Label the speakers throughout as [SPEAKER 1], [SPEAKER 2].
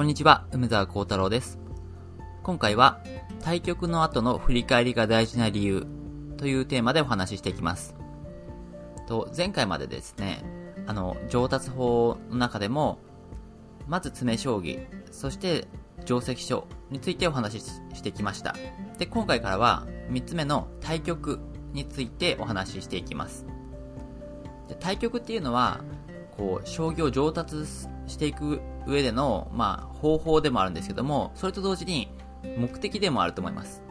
[SPEAKER 1] こんにちは、梅沢幸太郎です。今回は、対局の後の振り返りが大事な理由というテーマでお話ししていきます。と、前回までですね、あの、上達法の中でも、まず詰将棋、そして定石書についてお話ししてきました。で、今回からは、3つ目の対局についてお話ししていきます。で対局っていうのは、こう、将棋を上達していく上での、まあ、方法でもあるんですけども、それと同時に目的でもあると思います。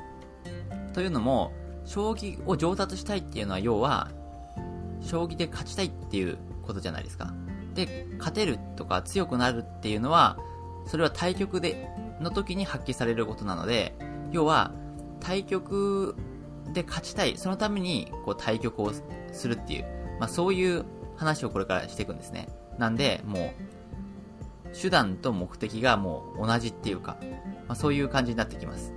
[SPEAKER 1] というのも、将棋を上達したいっていうのは、要は、将棋で勝ちたいっていうことじゃないですか。で、勝てるとか強くなるっていうのは、それは対局で、の時に発揮されることなので、要は、対局で勝ちたい、そのために、こう、対局をするっていう、まあ、そういう話をこれからしていくんですね。なんで、もう、手段と目的がもう同じっていうか、まあ、そういう感じになってきます。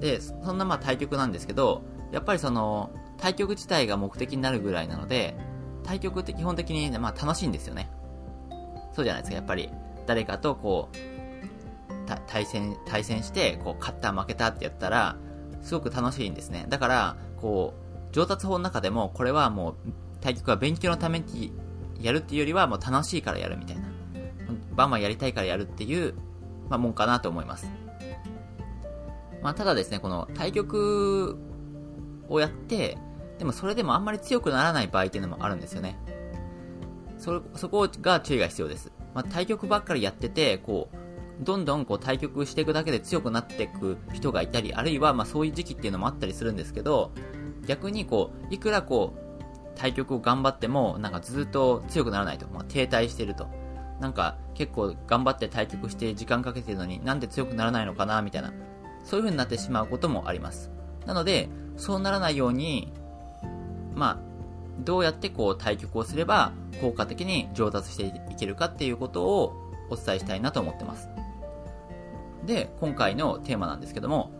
[SPEAKER 1] で、そんなまあ対局なんですけど、やっぱりその、対局自体が目的になるぐらいなので、対局って基本的に、まあ、楽しいんですよね。そうじゃないですか、やっぱり。誰かとこう、対戦、対戦して、こう、勝った負けたってやったら、すごく楽しいんですね。だから、こう、上達法の中でも、これはもう、対局は勉強のためにやるっていうよりは、もう楽しいからやるみたいな。バンバンやりたいからやるっていう、まあ、もんかなと思います。まあ、ただですね、この対局をやって、でもそれでもあんまり強くならない場合っていうのもあるんですよね。そ、そこが注意が必要です。まあ、対局ばっかりやってて、こう、どんどんこう対局していくだけで強くなっていく人がいたり、あるいはまあそういう時期っていうのもあったりするんですけど、逆にこう、いくらこう、対局を頑張っても、なんかずっと強くならないと。まあ、停滞してると。なんか結構頑張って対局して時間かけてるのになんで強くならないのかなみたいな。そういう風になってしまうこともあります。なので、そうならないように、まあ、どうやってこう対局をすれば効果的に上達していけるかっていうことをお伝えしたいなと思ってます。で、今回のテーマなんですけども、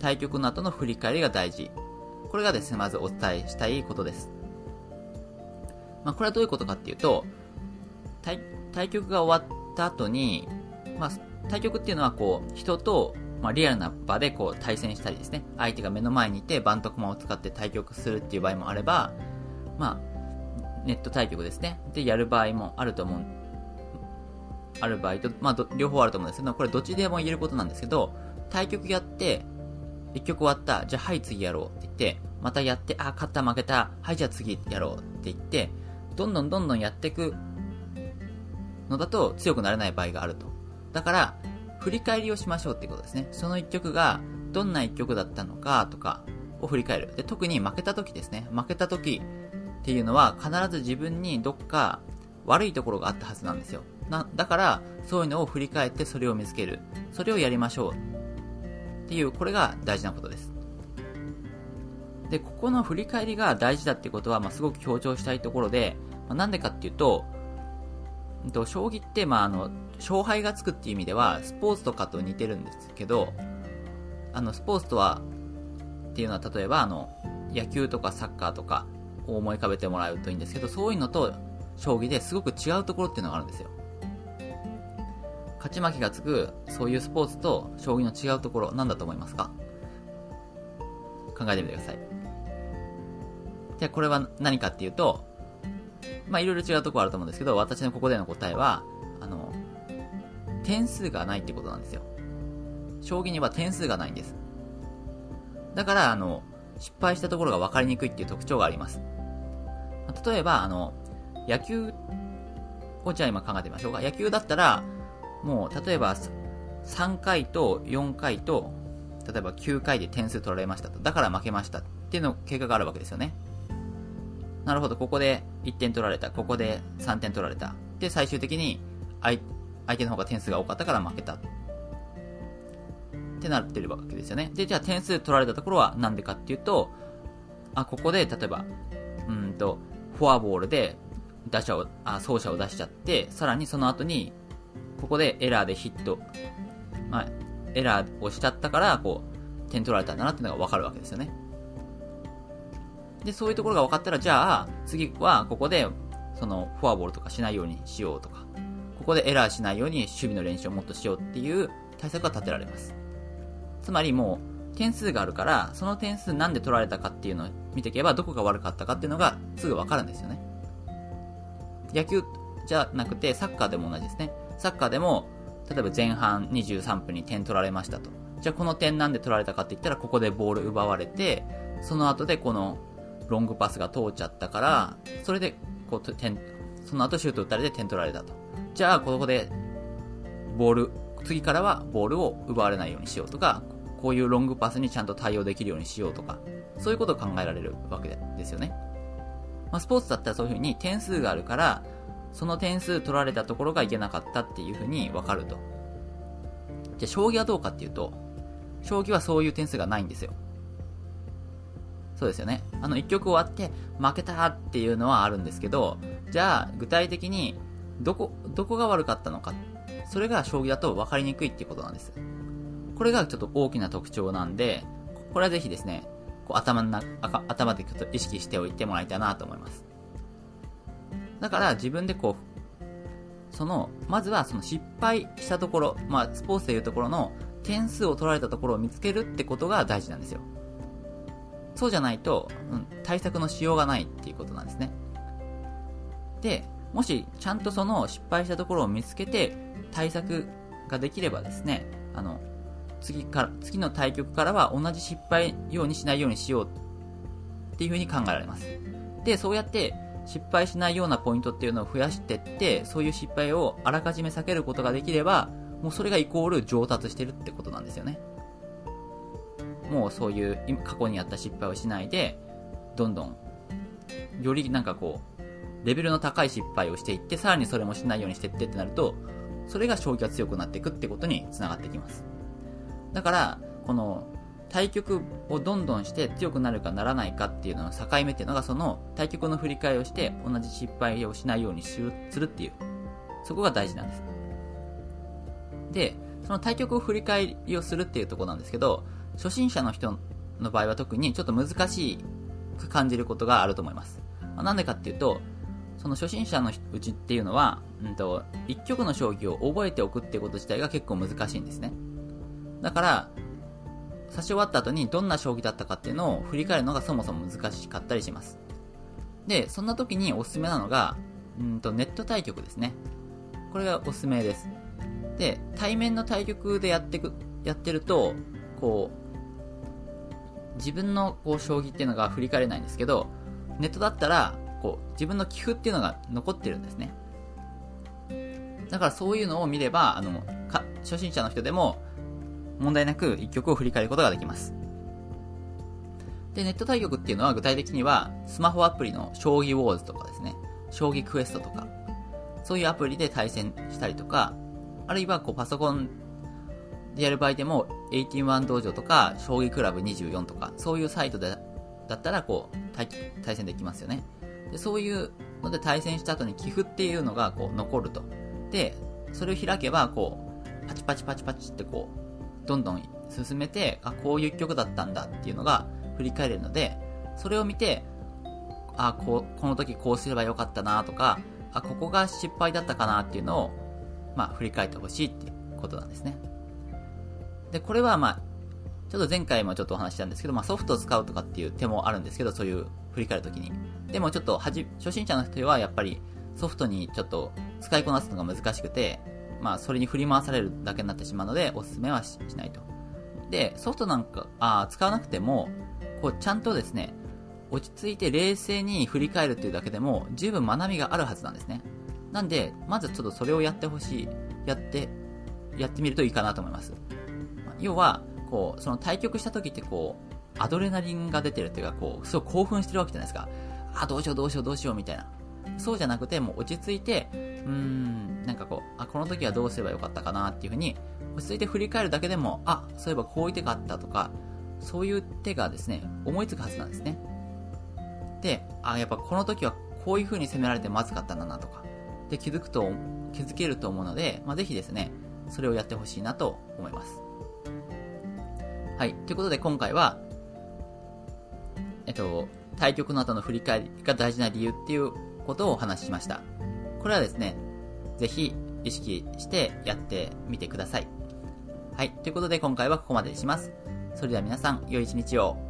[SPEAKER 1] 対局の後の振り返りが大事。これがですね、まずお伝えしたいことです。まあ、これはどういうことかっていうと、対、局が終わった後に、まあ、対局っていうのはこう、人と、まあ、リアルな場でこう対戦したりですね、相手が目の前にいて、バントコマを使って対局するっていう場合もあれば、まあ、ネット対局ですね。で、やる場合もあると思う。ある場合と、まあ、両方あると思うんですけど、これどっちでも言えることなんですけど、対局やって、一局終わった、じゃあはい次やろうって言って、またやって、あ、勝った負けた、はいじゃあ次やろうって言って、どんどんどんどんやっていくのだと強くなれない場合があると。だから、振り返りをしましょうってことですね。その一曲がどんな一曲だったのかとかを振り返る。で、特に負けた時ですね。負けた時っていうのは必ず自分にどっか悪いところがあったはずなんですよ。な、だから、そういうのを振り返ってそれを見つける。それをやりましょう。っていう、これが大事なことです。で、ここの振り返りが大事だってことは、まあ、すごく強調したいところで、まあ、なんでかっていうと、と、将棋って、まあ、あの、勝敗がつくっていう意味では、スポーツとかと似てるんですけど、あの、スポーツとは、っていうのは、例えば、あの、野球とかサッカーとかを思い浮かべてもらうといいんですけど、そういうのと、将棋ですごく違うところっていうのがあるんですよ。勝ち負けがつく、そういうスポーツと将棋の違うところ、なんだと思いますか？考えてみてください。じゃあ、これは何かっていうと、まあ、いろいろ違うところあると思うんですけど、私のここでの答えは、あの、点数がないってことなんですよ。将棋には点数がないんです。だから、あの、失敗したところが分かりにくいっていう特徴があります。例えば、あの、野球をじゃ今考えてみましょうか。野球だったら、もう、例えば、3回と4回と、例えば9回で点数取られましたと。だから負けましたっていうの結果があるわけですよね。なるほど、ここで1点取られた。ここで3点取られた。で、最終的に相手の方が点数が多かったから負けた。ってなってるわけですよね。で、じゃあ点数取られたところはなんでかっていうと、あ、ここで、例えば、うんと、フォアボールで打者を、あ、走者を出しちゃって、さらにその後に、ここでエラーでヒット、まあ、エラーをしちゃったから、こう、点取られたんだなっていうのがわかるわけですよね。で、そういうところが分かったら、じゃあ、次はここで、その、フォアボールとかしないようにしようとか、ここでエラーしないように守備の練習をもっとしようっていう対策が立てられます。つまりもう、点数があるから、その点数なんで取られたかっていうのを見ていけば、どこが悪かったかっていうのがすぐわかるんですよね。野球じゃなくて、サッカーでも同じですね。サッカーでも、例えば前半23分に点取られましたと。じゃあこの点なんで取られたかって言ったら、ここでボール奪われて、その後でこのロングパスが通っちゃったから、それでこう点、その後シュート打たれて点取られたと。じゃあここでボール、次からはボールを奪われないようにしようとか、こういうロングパスにちゃんと対応できるようにしようとか、そういうことを考えられるわけですよね。まあ、スポーツだったらそういうふうに点数があるから、その点数取られたところがいけなかったっていうふうにわかると。じゃあ、将棋はどうかっていうと、将棋はそういう点数がないんですよ。そうですよね。あの、一局終わって負けたっていうのはあるんですけど、じゃあ、具体的に、どこ、どこが悪かったのか。それが将棋だと分かりにくいっていうことなんです。これがちょっと大きな特徴なんで、これはぜひですね、こう頭の中、頭でちょっと意識しておいてもらいたいなと思います。だから自分でこう、その、まずはその失敗したところ、まあ、スポーツでいうところの点数を取られたところを見つけるってことが大事なんですよ。そうじゃないと、うん、対策のしようがないっていうことなんですね。で、もしちゃんとその失敗したところを見つけて対策ができればですね、あの、次から、次の対局からは同じ失敗ようにしないようにしようっていうふうに考えられます。で、そうやって失敗しないようなポイントっていうのを増やしてって、そういう失敗をあらかじめ避けることができれば、もうそれがイコール上達してるってことなんですよね。もうそういう過去にやった失敗をしないで、どんどん、よりなんかこう、レベルの高い失敗をしていって、さらにそれもしないようにしていってってなると、それが将棋が強くなっていくってことにつながってきます。だから、この対局をどんどんして強くなるかならないかっていうのの境目っていうのが、その対局の振り返りをして同じ失敗をしないようにするっていう、そこが大事なんです。で、その対局を振り返りをするっていうところなんですけど、初心者の人の場合は特にちょっと難しく感じることがあると思います。まなんでかっていうと、その初心者のうちっていうのは、うんと、一局の将棋を覚えておくってこと自体が結構難しいんですね。だから、指し終わった後にどんな将棋だったかっていうのを振り返るのがそもそも難しかったりします。で、そんな時におすすめなのが、うんとネット対局ですね。これがおすすめです。で、対面の対局でやってく、やってると、こう、自分のこう将棋っていうのが振り返れないんですけど、ネットだったら、こう、自分の棋譜っていうのが残ってるんですね。だからそういうのを見れば、あの、初心者の人でも、問題なく一曲を振り返ることができます。で、ネット対局っていうのは具体的には、スマホアプリの将棋ウォーズとかですね、将棋クエストとか、そういうアプリで対戦したりとか、あるいはこうパソコンでやる場合でも、181道場とか、将棋クラブ24とか、そういうサイトでだったらこう対、対戦できますよね。で、そういうので対戦した後に棋譜っていうのがこう残ると。で、それを開けば、こう、パチパチパチパチってこう、どんどん進めて、あ、こういう曲だったんだっていうのが振り返れるので、それを見て、あ、こう、この時こうすればよかったなとか、あ、ここが失敗だったかなっていうのを、まあ、振り返ってほしいっていうことなんですね。で、これはまあ、ちょっと前回もちょっとお話したんですけど、まあ、ソフトを使うとかっていう手もあるんですけど、そういう振り返るときに。でもちょっとはじ、初心者の人はやっぱりソフトにちょっと使いこなすのが難しくて、まあ、それに振り回されるだけになってしまうので、おすすめはしないと。で、ソフトなんか、あ使わなくても、こう、ちゃんとですね、落ち着いて冷静に振り返るっていうだけでも、十分学びがあるはずなんですね。なんで、まずちょっとそれをやってほしい。やって、やってみるといいかなと思います。要は、こう、その対局した時ってこう、アドレナリンが出てるっていうか、こう、すごい興奮してるわけじゃないですか。あ、どうしようどうしようどうしようみたいな。そうじゃなくて、もう落ち着いて、うーん、なんかこう、あ、この時はどうすればよかったかなっていうふうに、落ち着いて振り返るだけでも、あ、そういえばこういう手があったとか、そういう手がですね、思いつくはずなんですね。で、あ、やっぱこの時はこういう風に攻められてまずかったんだなとか、で、気づくと、気づけると思うので、まあ、ぜひですね、それをやってほしいなと思います。はい。ということで今回は、えっと、対局の後の振り返りが大事な理由っていうことをお話ししました。これはですね、ぜひ、意識してやってみてください。はい。ということで今回はここまでにします。それでは皆さん、良い一日を。